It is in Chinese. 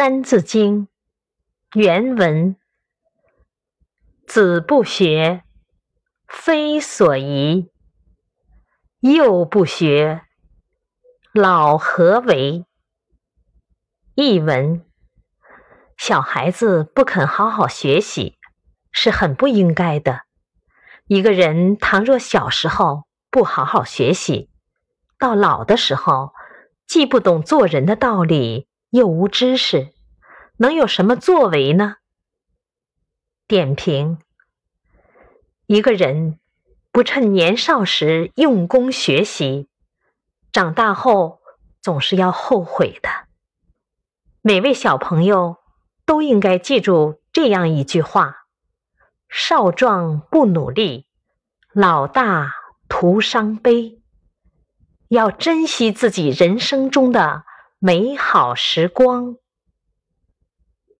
三字经》原文：子不学，非所宜；幼不学，老何为？译文：小孩子不肯好好学习，是很不应该的。一个人倘若小时候不好好学习，到老的时候，既不懂做人的道理。又无知识，能有什么作为呢？点评：一个人不趁年少时用功学习，长大后总是要后悔的。每位小朋友都应该记住这样一句话：少壮不努力，老大徒伤悲。要珍惜自己人生中的。美好时光。